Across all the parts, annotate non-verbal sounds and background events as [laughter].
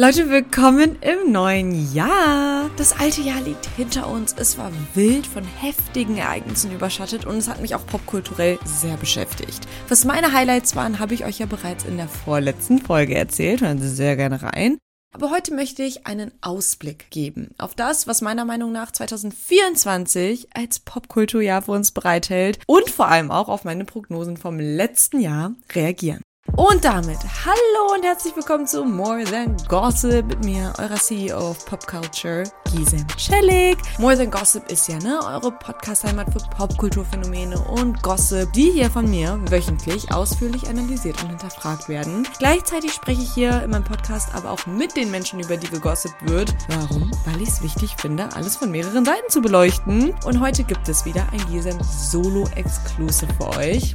Leute, willkommen im neuen Jahr. Das alte Jahr liegt hinter uns. Es war wild von heftigen Ereignissen überschattet und es hat mich auch popkulturell sehr beschäftigt. Was meine Highlights waren, habe ich euch ja bereits in der vorletzten Folge erzählt. Hören Sie sehr gerne rein. Aber heute möchte ich einen Ausblick geben auf das, was meiner Meinung nach 2024 als Popkulturjahr für uns bereithält und vor allem auch auf meine Prognosen vom letzten Jahr reagieren. Und damit hallo und herzlich willkommen zu More Than Gossip mit mir, eurer CEO of Pop Culture, Gisem Celik. More Than Gossip ist ja ne eure Podcast-Heimat für Popkulturphänomene und Gossip, die hier von mir wöchentlich ausführlich analysiert und hinterfragt werden. Gleichzeitig spreche ich hier in meinem Podcast aber auch mit den Menschen, über die gegossipt wird. Warum? Weil ich es wichtig finde, alles von mehreren Seiten zu beleuchten. Und heute gibt es wieder ein Gisem Solo-Exclusive für euch.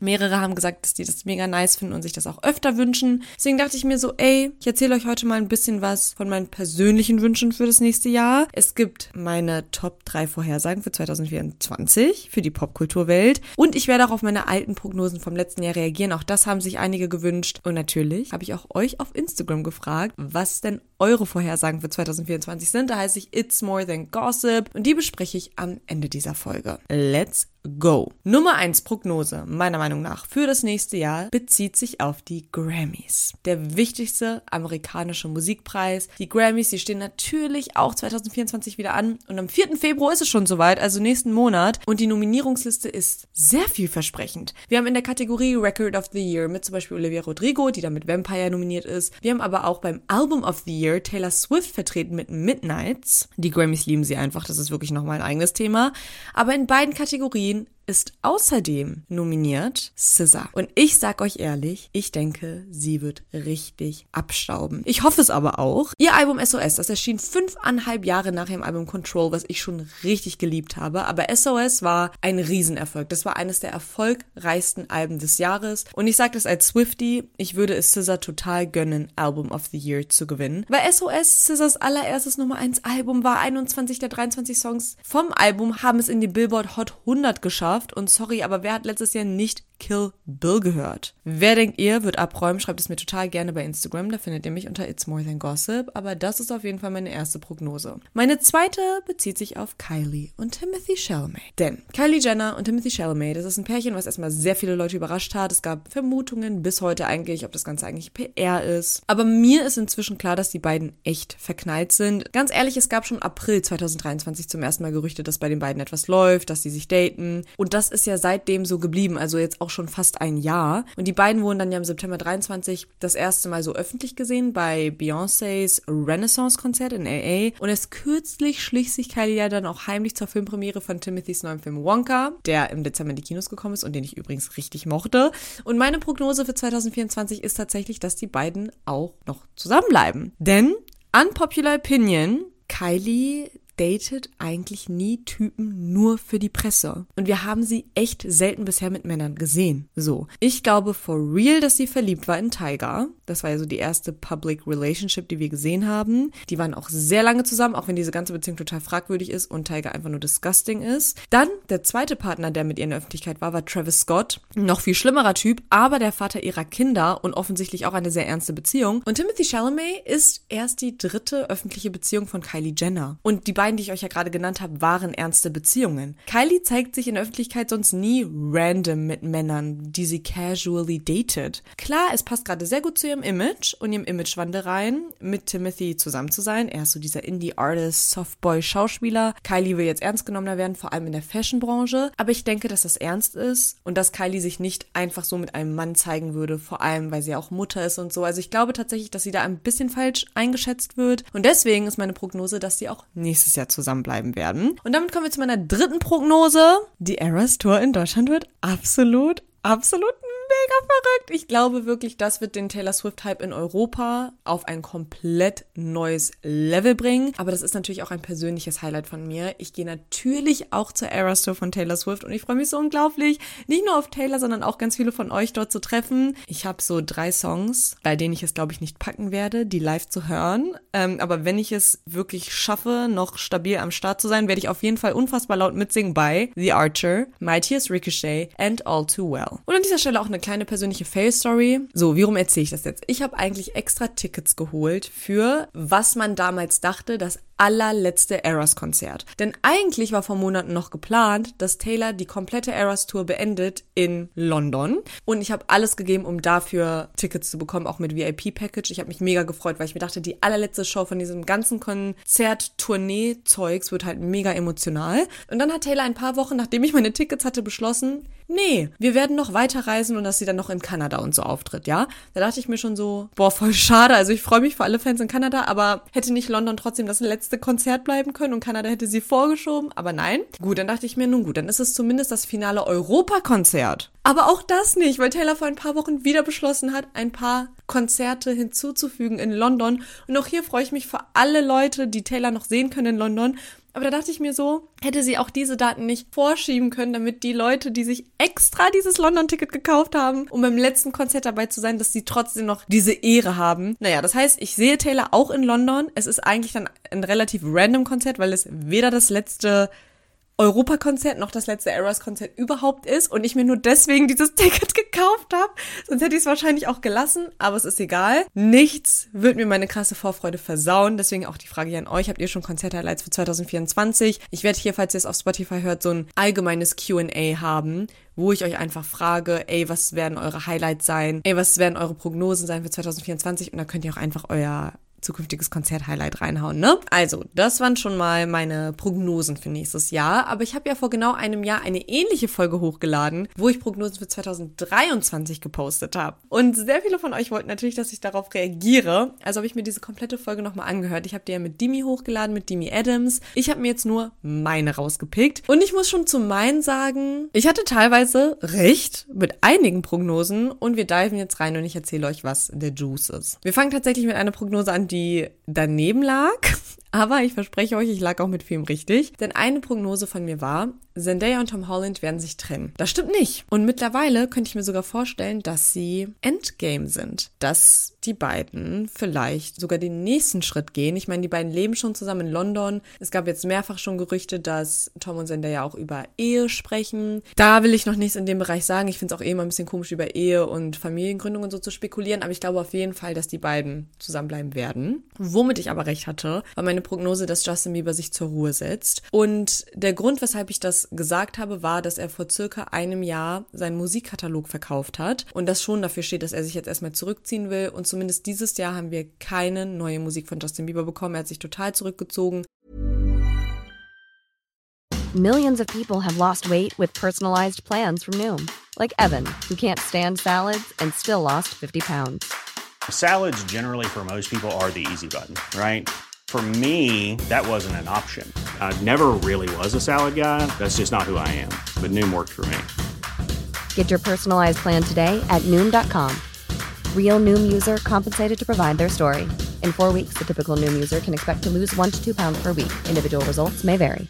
Mehrere haben gesagt, dass die das mega nice finden und sich das auch öfter wünschen. Deswegen dachte ich mir so, ey, ich erzähle euch heute mal ein bisschen was von meinen persönlichen Wünschen für das nächste Jahr. Es gibt meine Top 3 Vorhersagen für 2024 für die Popkulturwelt. Und ich werde auch auf meine alten Prognosen vom letzten Jahr reagieren. Auch das haben sich einige gewünscht. Und natürlich habe ich auch euch auf Instagram gefragt, was denn eure Vorhersagen für 2024 sind. Da heiße ich It's More Than Gossip. Und die bespreche ich am Ende dieser Folge. Let's go. Nummer 1 Prognose, meiner Meinung nach, für das nächste Jahr bezieht sich auf die Grammys. Der wichtigste amerikanische Musikpreis. Die Grammys, die stehen natürlich auch 2024 wieder an. Und am 4. Februar ist es schon soweit, also nächsten Monat. Und die Nominierungsliste ist sehr vielversprechend. Wir haben in der Kategorie Record of the Year mit zum Beispiel Olivia Rodrigo, die da mit Vampire nominiert ist. Wir haben aber auch beim Album of the Year Taylor Swift vertreten mit Midnights. Die Grammys lieben sie einfach, das ist wirklich nochmal ein eigenes Thema. Aber in beiden Kategorien den ist außerdem nominiert SZA. Und ich sag euch ehrlich, ich denke, sie wird richtig abstauben. Ich hoffe es aber auch. Ihr Album SOS, das erschien fünfeinhalb Jahre nach ihrem Album Control, was ich schon richtig geliebt habe. Aber SOS war ein Riesenerfolg. Das war eines der erfolgreichsten Alben des Jahres. Und ich sage das als Swifty, ich würde es SZA total gönnen, Album of the Year zu gewinnen. Weil SOS SZAs allererstes Nummer 1 Album war 21 der 23 Songs vom Album haben es in die Billboard Hot 100 geschafft und sorry, aber wer hat letztes Jahr nicht Kill Bill gehört? Wer denkt ihr, wird abräumen? Schreibt es mir total gerne bei Instagram, da findet ihr mich unter It's More Than Gossip, aber das ist auf jeden Fall meine erste Prognose. Meine zweite bezieht sich auf Kylie und Timothy Chalamet. Denn Kylie Jenner und Timothy Chalamet, das ist ein Pärchen, was erstmal sehr viele Leute überrascht hat. Es gab Vermutungen bis heute eigentlich, ob das Ganze eigentlich PR ist. Aber mir ist inzwischen klar, dass die beiden echt verknallt sind. Ganz ehrlich, es gab schon April 2023 zum ersten Mal Gerüchte, dass bei den beiden etwas läuft, dass sie sich daten. Und das ist ja seitdem so geblieben, also jetzt auch schon fast ein Jahr. Und die beiden wurden dann ja im September 23 das erste Mal so öffentlich gesehen bei Beyoncés Renaissance-Konzert in LA. Und erst kürzlich schlich sich Kylie ja dann auch heimlich zur Filmpremiere von Timothys neuen Film Wonka, der im Dezember in die Kinos gekommen ist und den ich übrigens richtig mochte. Und meine Prognose für 2024 ist tatsächlich, dass die beiden auch noch zusammenbleiben. Denn Unpopular Opinion, Kylie datet eigentlich nie Typen nur für die Presse. Und wir haben sie echt selten bisher mit Männern gesehen. So. Ich glaube for real, dass sie verliebt war in Tiger. Das war ja so die erste Public Relationship, die wir gesehen haben. Die waren auch sehr lange zusammen, auch wenn diese ganze Beziehung total fragwürdig ist und Tiger einfach nur disgusting ist. Dann der zweite Partner, der mit ihr in der Öffentlichkeit war, war Travis Scott. Noch viel schlimmerer Typ, aber der Vater ihrer Kinder und offensichtlich auch eine sehr ernste Beziehung. Und Timothy Chalamet ist erst die dritte öffentliche Beziehung von Kylie Jenner. Und die beiden, die ich euch ja gerade genannt habe, waren ernste Beziehungen. Kylie zeigt sich in der Öffentlichkeit sonst nie random mit Männern, die sie casually datet. Klar, es passt gerade sehr gut zu ihrem Image und ihrem Imagewandel rein, mit Timothy zusammen zu sein. Er ist so dieser Indie-Artist, Softboy-Schauspieler. Kylie will jetzt ernst genommener werden, vor allem in der Fashion-Branche. Aber ich denke, dass das ernst ist und dass Kylie sich nicht einfach so mit einem Mann zeigen würde, vor allem, weil sie auch Mutter ist und so. Also ich glaube tatsächlich, dass sie da ein bisschen falsch eingeschätzt wird. Und deswegen ist meine Prognose, dass sie auch nächstes Jahr zusammenbleiben werden. Und damit kommen wir zu meiner dritten Prognose. Die Eras Tour in Deutschland wird absolut, absolut mega verrückt. Ich glaube wirklich, das wird den Taylor Swift-Hype in Europa auf ein komplett neues Level bringen. Aber das ist natürlich auch ein persönliches Highlight von mir. Ich gehe natürlich auch zur Eras Tour von Taylor Swift und ich freue mich so unglaublich, nicht nur auf Taylor, sondern auch ganz viele von euch dort zu treffen. Ich habe so drei Songs, bei denen ich es, glaube ich, nicht packen werde, die live zu hören. Ähm, aber wenn ich es wirklich schaffe, noch stabil am Start zu sein, werde ich auf jeden Fall unfassbar laut mitsingen bei The Archer, Mightiest Ricochet and All Too Well. Und an dieser Stelle auch eine kleine persönliche Fail-Story. So, warum erzähle ich das jetzt? Ich habe eigentlich extra Tickets geholt für, was man damals dachte, das allerletzte Eras-Konzert. Denn eigentlich war vor Monaten noch geplant, dass Taylor die komplette Eras-Tour beendet in London. Und ich habe alles gegeben, um dafür Tickets zu bekommen, auch mit VIP-Package. Ich habe mich mega gefreut, weil ich mir dachte, die allerletzte Show von diesem ganzen Konzert-Tournee-Zeugs wird halt mega emotional. Und dann hat Taylor ein paar Wochen, nachdem ich meine Tickets hatte, beschlossen, nee, wir werden noch weiterreisen und dass sie dann noch in Kanada und so auftritt, ja? Da dachte ich mir schon so, boah, voll schade. Also ich freue mich für alle Fans in Kanada, aber hätte nicht London trotzdem das letzte Konzert bleiben können und Kanada hätte sie vorgeschoben, aber nein. Gut, dann dachte ich mir, nun gut, dann ist es zumindest das finale Europakonzert. Aber auch das nicht, weil Taylor vor ein paar Wochen wieder beschlossen hat, ein paar Konzerte hinzuzufügen in London. Und auch hier freue ich mich für alle Leute, die Taylor noch sehen können in London. Aber da dachte ich mir so, hätte sie auch diese Daten nicht vorschieben können, damit die Leute, die sich extra dieses London-Ticket gekauft haben, um beim letzten Konzert dabei zu sein, dass sie trotzdem noch diese Ehre haben. Naja, das heißt, ich sehe Taylor auch in London. Es ist eigentlich dann ein relativ random Konzert, weil es weder das letzte Europakonzert noch das letzte Eras-Konzert überhaupt ist und ich mir nur deswegen dieses [laughs] Ticket gekauft habe. Sonst hätte ich es wahrscheinlich auch gelassen, aber es ist egal. Nichts wird mir meine krasse Vorfreude versauen. Deswegen auch die Frage hier an euch. Habt ihr schon Konzert-Highlights für 2024? Ich werde hier, falls ihr es auf Spotify hört, so ein allgemeines Q&A haben, wo ich euch einfach frage, ey, was werden eure Highlights sein? Ey, was werden eure Prognosen sein für 2024? Und da könnt ihr auch einfach euer zukünftiges Konzert-Highlight reinhauen, ne? Also, das waren schon mal meine Prognosen für nächstes Jahr. Aber ich habe ja vor genau einem Jahr eine ähnliche Folge hochgeladen, wo ich Prognosen für 2023 gepostet habe. Und sehr viele von euch wollten natürlich, dass ich darauf reagiere. Also habe ich mir diese komplette Folge nochmal angehört. Ich habe die ja mit Dimi hochgeladen, mit Dimi Adams. Ich habe mir jetzt nur meine rausgepickt. Und ich muss schon zu meinen sagen, ich hatte teilweise recht mit einigen Prognosen und wir diven jetzt rein und ich erzähle euch, was der Juice ist. Wir fangen tatsächlich mit einer Prognose an, die daneben lag. Aber ich verspreche euch, ich lag auch mit Film richtig. Denn eine Prognose von mir war, Zendaya und Tom Holland werden sich trennen. Das stimmt nicht. Und mittlerweile könnte ich mir sogar vorstellen, dass sie Endgame sind. Dass die beiden vielleicht sogar den nächsten Schritt gehen. Ich meine, die beiden leben schon zusammen in London. Es gab jetzt mehrfach schon Gerüchte, dass Tom und Zendaya auch über Ehe sprechen. Da will ich noch nichts in dem Bereich sagen. Ich finde es auch eh immer ein bisschen komisch, über Ehe und Familiengründung und so zu spekulieren. Aber ich glaube auf jeden Fall, dass die beiden zusammenbleiben werden. Womit ich aber recht hatte, war meine Prognose, dass Justin Bieber sich zur Ruhe setzt. Und der Grund, weshalb ich das gesagt habe, war, dass er vor circa einem Jahr seinen Musikkatalog verkauft hat und das schon dafür steht, dass er sich jetzt erstmal zurückziehen will. Und zumindest dieses Jahr haben wir keine neue Musik von Justin Bieber bekommen. Er hat sich total zurückgezogen. Millions of people have lost weight with personalized plans from Noom, like Evan, who can't stand salads and still lost 50 pounds. Salads, generally, for most people, are the easy button, right? For me, that wasn't an option. I never really was a salad guy. That's just not who I am. But Noom worked for me. Get your personalized plan today at Noom.com. Real Noom user compensated to provide their story. In four weeks, the typical Noom user can expect to lose one to two pounds per week. Individual results may vary.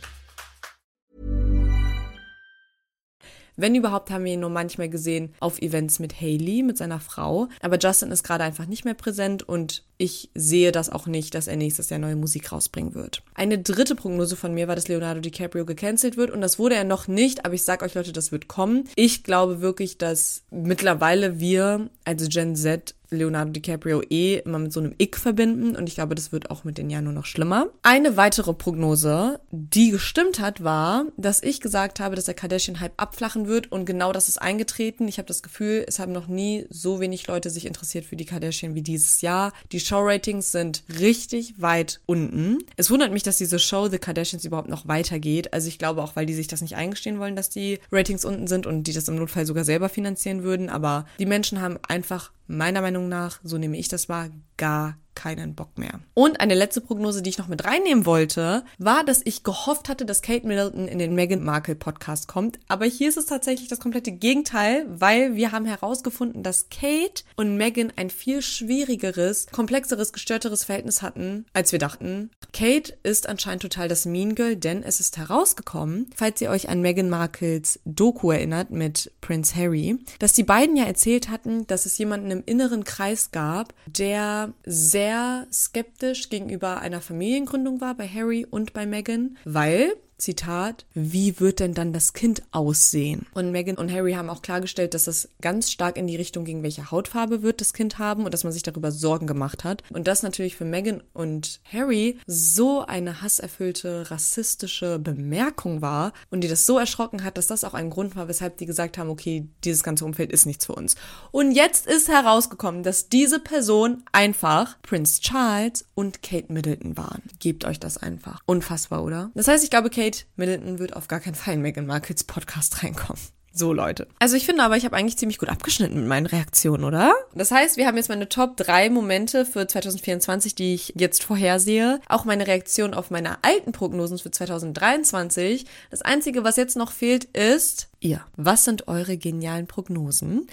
Wenn überhaupt, haben wir ihn nur manchmal gesehen auf Events mit Haley, mit seiner Frau. Aber Justin ist gerade einfach nicht mehr präsent und ich sehe das auch nicht, dass er nächstes Jahr neue Musik rausbringen wird. Eine dritte Prognose von mir war, dass Leonardo DiCaprio gecancelt wird und das wurde er noch nicht, aber ich sag euch Leute, das wird kommen. Ich glaube wirklich, dass mittlerweile wir, also Gen Z, Leonardo DiCaprio eh immer mit so einem Ick verbinden und ich glaube, das wird auch mit den Jahren nur noch schlimmer. Eine weitere Prognose, die gestimmt hat, war, dass ich gesagt habe, dass der Kardashian-Hype abflachen wird und genau das ist eingetreten. Ich habe das Gefühl, es haben noch nie so wenig Leute sich interessiert für die Kardashian wie dieses Jahr. Die Show-Ratings sind richtig weit unten. Es wundert mich, dass diese Show The Kardashians überhaupt noch weitergeht. Also ich glaube auch, weil die sich das nicht eingestehen wollen, dass die Ratings unten sind und die das im Notfall sogar selber finanzieren würden. Aber die Menschen haben einfach meiner Meinung nach, so nehme ich das wahr, gar keinen Bock mehr. Und eine letzte Prognose, die ich noch mit reinnehmen wollte, war, dass ich gehofft hatte, dass Kate Middleton in den Meghan Markle Podcast kommt. Aber hier ist es tatsächlich das komplette Gegenteil, weil wir haben herausgefunden, dass Kate und Meghan ein viel schwierigeres, komplexeres, gestörteres Verhältnis hatten, als wir dachten. Kate ist anscheinend total das Mean Girl, denn es ist herausgekommen, falls ihr euch an Meghan Markles Doku erinnert mit Prince Harry, dass die beiden ja erzählt hatten, dass es jemanden im inneren Kreis gab, der sehr sehr skeptisch gegenüber einer Familiengründung war bei Harry und bei Meghan, weil Zitat, wie wird denn dann das Kind aussehen? Und Meghan und Harry haben auch klargestellt, dass das ganz stark in die Richtung ging, welche Hautfarbe wird das Kind haben und dass man sich darüber Sorgen gemacht hat. Und das natürlich für Meghan und Harry so eine hasserfüllte, rassistische Bemerkung war und die das so erschrocken hat, dass das auch ein Grund war, weshalb die gesagt haben, okay, dieses ganze Umfeld ist nichts für uns. Und jetzt ist herausgekommen, dass diese Person einfach Prince Charles und Kate Middleton waren. Gebt euch das einfach. Unfassbar, oder? Das heißt, ich glaube, Kate Kate Middleton wird auf gar keinen Fall in Meghan Markles Podcast reinkommen. So, Leute. Also ich finde aber, ich habe eigentlich ziemlich gut abgeschnitten mit meinen Reaktionen, oder? Das heißt, wir haben jetzt meine Top 3 Momente für 2024, die ich jetzt vorhersehe. Auch meine Reaktion auf meine alten Prognosen für 2023. Das Einzige, was jetzt noch fehlt, ist ihr. Was sind eure genialen Prognosen?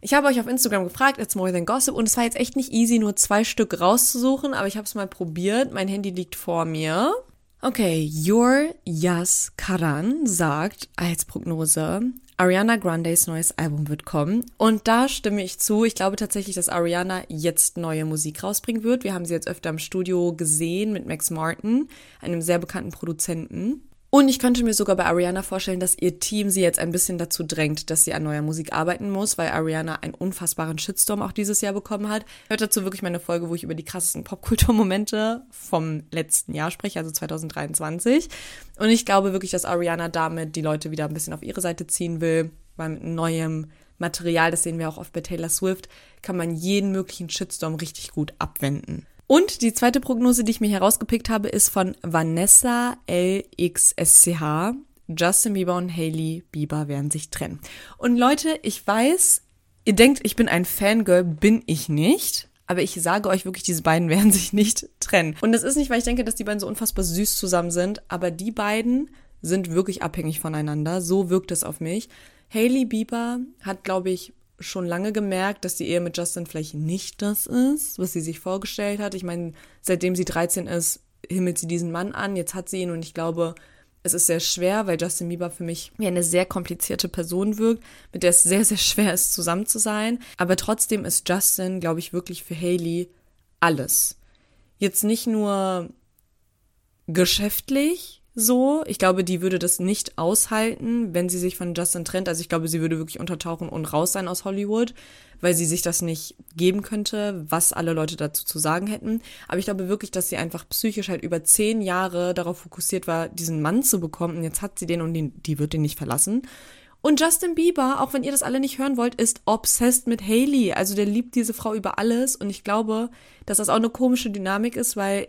Ich habe euch auf Instagram gefragt, it's more than gossip, und es war jetzt echt nicht easy, nur zwei Stück rauszusuchen, aber ich habe es mal probiert. Mein Handy liegt vor mir. Okay, Your Yas Karan sagt als Prognose, Ariana Grandes neues Album wird kommen. Und da stimme ich zu. Ich glaube tatsächlich, dass Ariana jetzt neue Musik rausbringen wird. Wir haben sie jetzt öfter im Studio gesehen mit Max Martin, einem sehr bekannten Produzenten. Und ich könnte mir sogar bei Ariana vorstellen, dass ihr Team sie jetzt ein bisschen dazu drängt, dass sie an neuer Musik arbeiten muss, weil Ariana einen unfassbaren Shitstorm auch dieses Jahr bekommen hat. Hört dazu wirklich meine Folge, wo ich über die krassesten Popkulturmomente vom letzten Jahr spreche, also 2023. Und ich glaube wirklich, dass Ariana damit die Leute wieder ein bisschen auf ihre Seite ziehen will, weil mit neuem Material, das sehen wir auch oft bei Taylor Swift, kann man jeden möglichen Shitstorm richtig gut abwenden. Und die zweite Prognose, die ich mir herausgepickt habe, ist von Vanessa LXSCH. Justin Bieber und Hailey Bieber werden sich trennen. Und Leute, ich weiß, ihr denkt, ich bin ein Fangirl, bin ich nicht. Aber ich sage euch wirklich, diese beiden [laughs] werden sich nicht trennen. Und das ist nicht, weil ich denke, dass die beiden so unfassbar süß zusammen sind, aber die beiden sind wirklich abhängig voneinander. So wirkt es auf mich. Hailey Bieber hat, glaube ich, schon lange gemerkt, dass die Ehe mit Justin vielleicht nicht das ist, was sie sich vorgestellt hat. Ich meine, seitdem sie 13 ist, himmelt sie diesen Mann an. Jetzt hat sie ihn und ich glaube, es ist sehr schwer, weil Justin Bieber für mich wie eine sehr komplizierte Person wirkt, mit der es sehr, sehr schwer ist, zusammen zu sein. Aber trotzdem ist Justin, glaube ich, wirklich für Haley alles. Jetzt nicht nur geschäftlich, so. Ich glaube, die würde das nicht aushalten, wenn sie sich von Justin trennt. Also ich glaube, sie würde wirklich untertauchen und raus sein aus Hollywood, weil sie sich das nicht geben könnte, was alle Leute dazu zu sagen hätten. Aber ich glaube wirklich, dass sie einfach psychisch halt über zehn Jahre darauf fokussiert war, diesen Mann zu bekommen. Und jetzt hat sie den und den, die wird den nicht verlassen. Und Justin Bieber, auch wenn ihr das alle nicht hören wollt, ist obsessed mit Haley. Also der liebt diese Frau über alles. Und ich glaube, dass das auch eine komische Dynamik ist, weil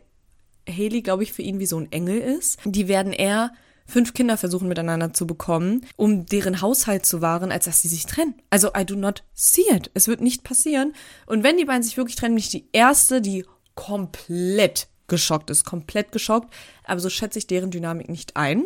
Haley, glaube ich, für ihn wie so ein Engel ist. Die werden eher fünf Kinder versuchen miteinander zu bekommen, um deren Haushalt zu wahren, als dass sie sich trennen. Also I do not see it. Es wird nicht passieren. Und wenn die beiden sich wirklich trennen, bin ich die erste, die komplett geschockt ist, komplett geschockt. Aber so schätze ich deren Dynamik nicht ein.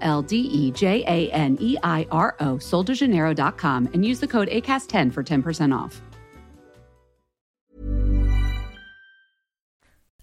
L D E J A N E I R O, soldejaneiro.com, and use the code ACAST10 for 10% off.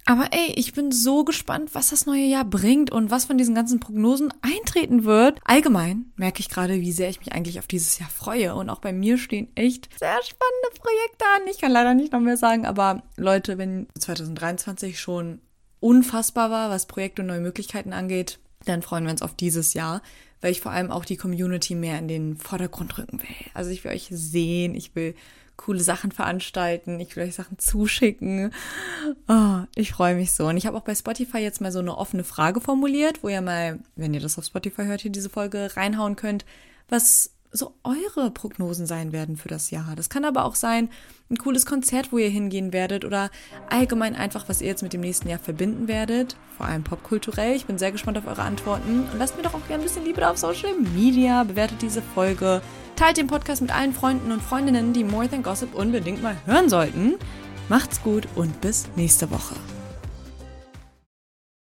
Aber ey, ich bin so gespannt, was das neue Jahr bringt und was von diesen ganzen Prognosen eintreten wird. Allgemein merke ich gerade, wie sehr ich mich eigentlich auf dieses Jahr freue. Und auch bei mir stehen echt sehr spannende Projekte an. Ich kann leider nicht noch mehr sagen, aber Leute, wenn 2023 schon unfassbar war, was Projekte und neue Möglichkeiten angeht, dann freuen wir uns auf dieses Jahr, weil ich vor allem auch die Community mehr in den Vordergrund rücken will. Also ich will euch sehen, ich will coole Sachen veranstalten, ich will euch Sachen zuschicken. Oh, ich freue mich so. Und ich habe auch bei Spotify jetzt mal so eine offene Frage formuliert, wo ihr mal, wenn ihr das auf Spotify hört, hier diese Folge reinhauen könnt, was so eure Prognosen sein werden für das Jahr. Das kann aber auch sein, ein cooles Konzert, wo ihr hingehen werdet oder allgemein einfach, was ihr jetzt mit dem nächsten Jahr verbinden werdet, vor allem popkulturell. Ich bin sehr gespannt auf eure Antworten und lasst mir doch auch gerne ein bisschen Liebe da auf Social Media, bewertet diese Folge, teilt den Podcast mit allen Freunden und Freundinnen, die More Than Gossip unbedingt mal hören sollten. Macht's gut und bis nächste Woche.